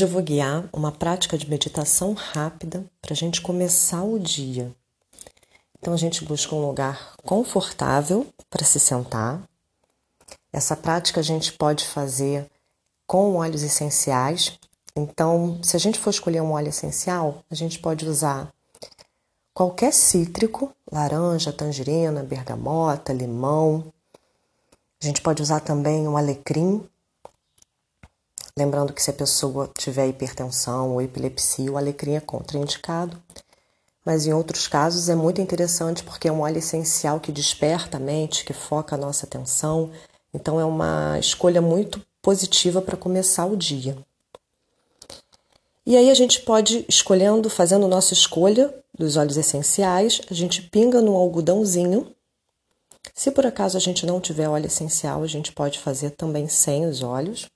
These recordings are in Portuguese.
Hoje eu vou guiar uma prática de meditação rápida para a gente começar o dia. Então a gente busca um lugar confortável para se sentar. Essa prática a gente pode fazer com óleos essenciais. Então, se a gente for escolher um óleo essencial, a gente pode usar qualquer cítrico, laranja, tangerina, bergamota, limão. A gente pode usar também o alecrim, Lembrando que se a pessoa tiver hipertensão ou epilepsia, o alecrim é contraindicado. Mas em outros casos é muito interessante porque é um óleo essencial que desperta a mente, que foca a nossa atenção. Então é uma escolha muito positiva para começar o dia. E aí a gente pode escolhendo, fazendo nossa escolha dos óleos essenciais, a gente pinga no algodãozinho. Se por acaso a gente não tiver óleo essencial, a gente pode fazer também sem os óleos.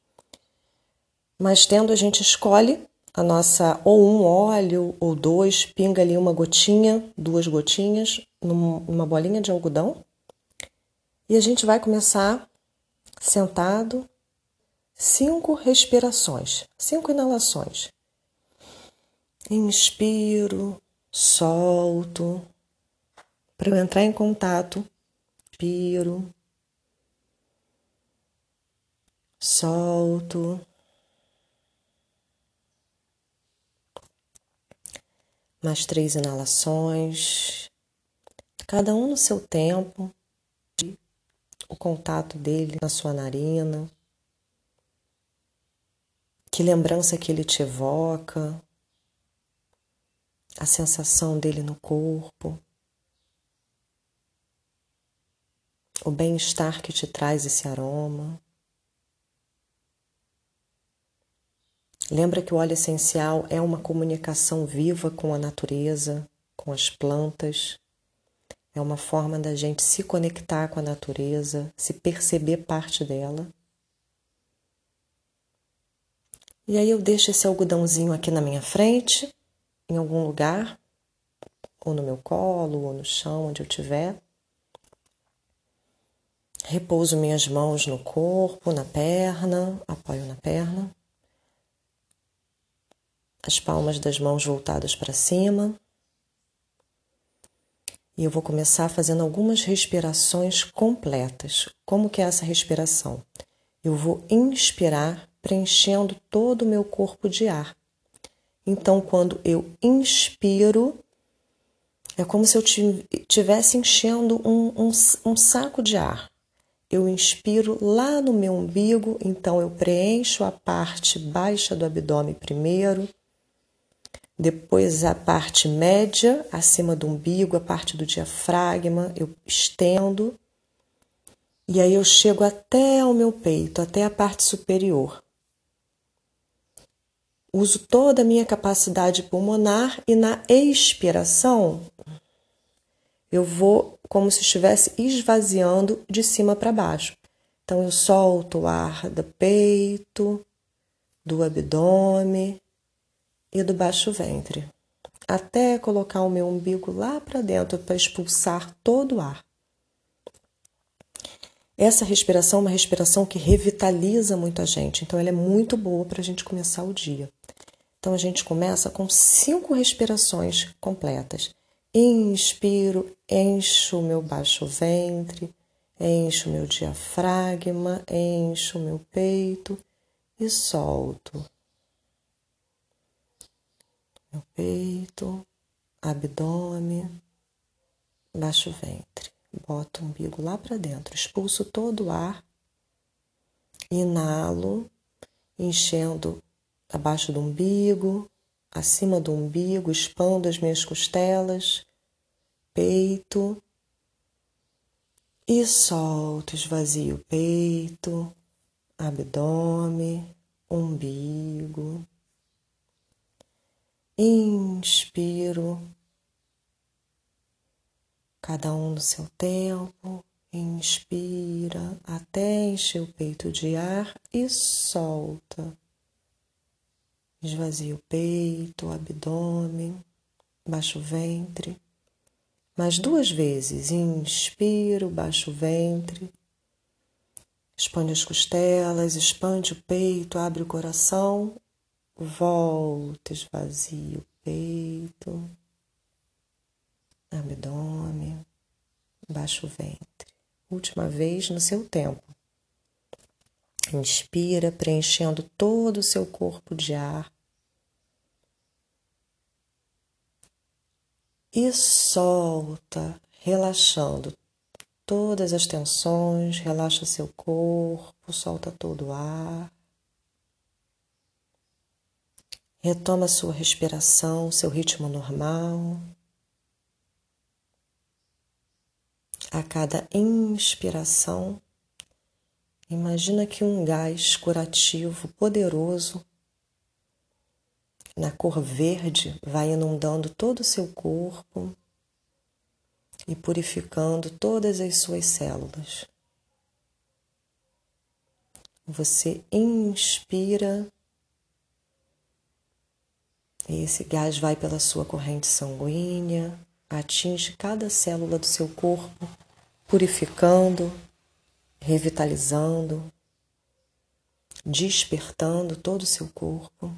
Mas tendo a gente escolhe a nossa ou um óleo ou dois, pinga ali uma gotinha, duas gotinhas numa bolinha de algodão. E a gente vai começar sentado cinco respirações, cinco inalações. Inspiro, solto, para eu entrar em contato. Inspiro, solto. Mais três inalações, cada um no seu tempo, o contato dele na sua narina, que lembrança que ele te evoca, a sensação dele no corpo, o bem-estar que te traz esse aroma. Lembra que o óleo essencial é uma comunicação viva com a natureza, com as plantas. É uma forma da gente se conectar com a natureza, se perceber parte dela. E aí eu deixo esse algodãozinho aqui na minha frente, em algum lugar, ou no meu colo, ou no chão, onde eu estiver. Repouso minhas mãos no corpo, na perna, apoio na perna as palmas das mãos voltadas para cima. E eu vou começar fazendo algumas respirações completas. Como que é essa respiração? Eu vou inspirar preenchendo todo o meu corpo de ar. Então, quando eu inspiro, é como se eu estivesse enchendo um, um, um saco de ar. Eu inspiro lá no meu umbigo, então eu preencho a parte baixa do abdômen primeiro depois a parte média, acima do umbigo, a parte do diafragma, eu estendo. E aí eu chego até o meu peito, até a parte superior. Uso toda a minha capacidade pulmonar e na expiração eu vou como se estivesse esvaziando de cima para baixo. Então eu solto o ar do peito, do abdômen, e do baixo ventre, até colocar o meu umbigo lá para dentro para expulsar todo o ar. Essa respiração é uma respiração que revitaliza muito a gente, então ela é muito boa para a gente começar o dia. Então a gente começa com cinco respirações completas. Inspiro, encho o meu baixo ventre, encho o meu diafragma, encho o meu peito e solto meu peito, abdômen, baixo ventre. Boto o umbigo lá para dentro, expulso todo o ar, inalo, enchendo abaixo do umbigo, acima do umbigo, expando as minhas costelas, peito e solto, esvazio o peito, abdômen, umbigo. Inspiro, cada um no seu tempo. Inspira até encher o peito de ar e solta. Esvazia o peito, o abdômen, baixa o ventre. Mais duas vezes. Inspiro, baixa o ventre. Expande as costelas, expande o peito, abre o coração volta, esvazia o peito, abdômen, baixa o ventre. Última vez no seu tempo. Inspira, preenchendo todo o seu corpo de ar. E solta, relaxando todas as tensões, relaxa seu corpo, solta todo o ar. Retoma sua respiração, seu ritmo normal. A cada inspiração, imagina que um gás curativo poderoso na cor verde vai inundando todo o seu corpo e purificando todas as suas células. Você inspira esse gás vai pela sua corrente sanguínea, atinge cada célula do seu corpo, purificando, revitalizando, despertando todo o seu corpo.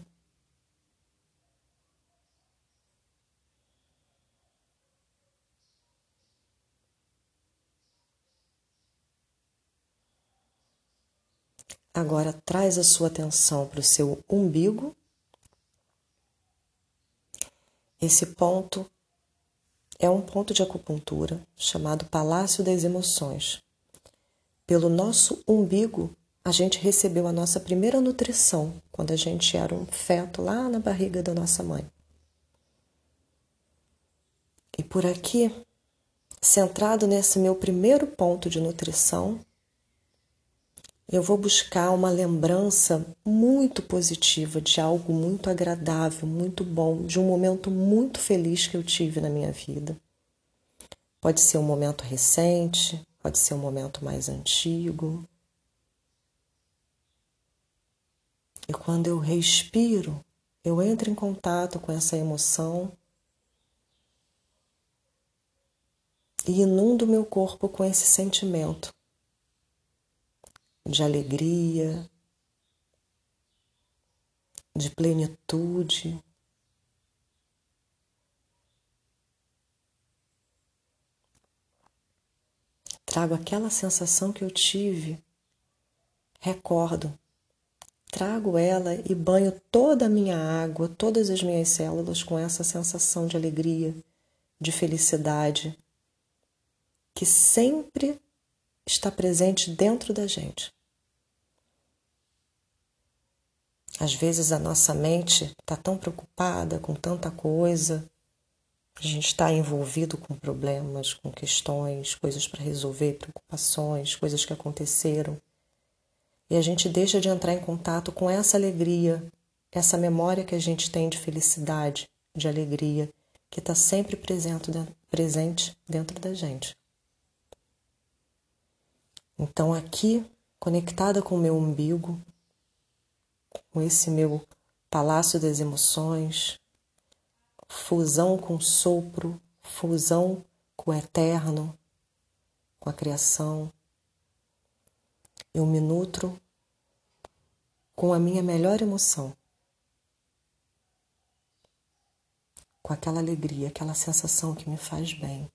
Agora traz a sua atenção para o seu umbigo. Esse ponto é um ponto de acupuntura chamado Palácio das Emoções. Pelo nosso umbigo, a gente recebeu a nossa primeira nutrição quando a gente era um feto lá na barriga da nossa mãe. E por aqui, centrado nesse meu primeiro ponto de nutrição, eu vou buscar uma lembrança muito positiva de algo muito agradável, muito bom, de um momento muito feliz que eu tive na minha vida. Pode ser um momento recente, pode ser um momento mais antigo. E quando eu respiro, eu entro em contato com essa emoção e inundo meu corpo com esse sentimento de alegria, de plenitude. Trago aquela sensação que eu tive, recordo, trago ela e banho toda a minha água, todas as minhas células com essa sensação de alegria, de felicidade, que sempre está presente dentro da gente. Às vezes a nossa mente está tão preocupada com tanta coisa, a gente está envolvido com problemas, com questões, coisas para resolver, preocupações, coisas que aconteceram. E a gente deixa de entrar em contato com essa alegria, essa memória que a gente tem de felicidade, de alegria, que está sempre presente, dentro da gente. Então, aqui, conectada com o meu umbigo, com esse meu palácio das emoções, fusão com o sopro, fusão com o eterno, com a criação. Eu me nutro com a minha melhor emoção, com aquela alegria, aquela sensação que me faz bem.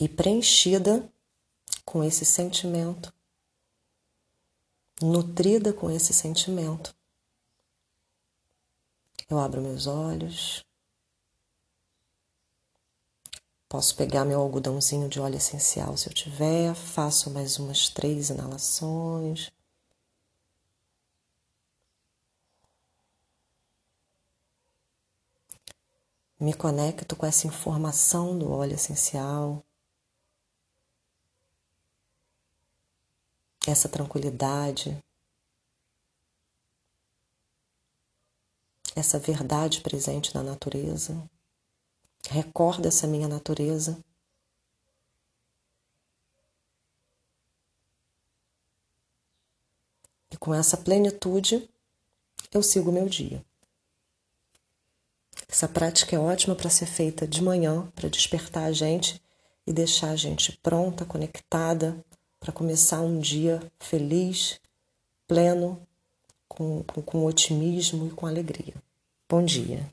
E preenchida com esse sentimento, nutrida com esse sentimento. Eu abro meus olhos. Posso pegar meu algodãozinho de óleo essencial se eu tiver. Faço mais umas três inalações. Me conecto com essa informação do óleo essencial. Essa tranquilidade, essa verdade presente na natureza. Recorda essa minha natureza. E com essa plenitude, eu sigo o meu dia. Essa prática é ótima para ser feita de manhã, para despertar a gente e deixar a gente pronta, conectada para começar um dia feliz, pleno com, com, com otimismo e com alegria. Bom dia.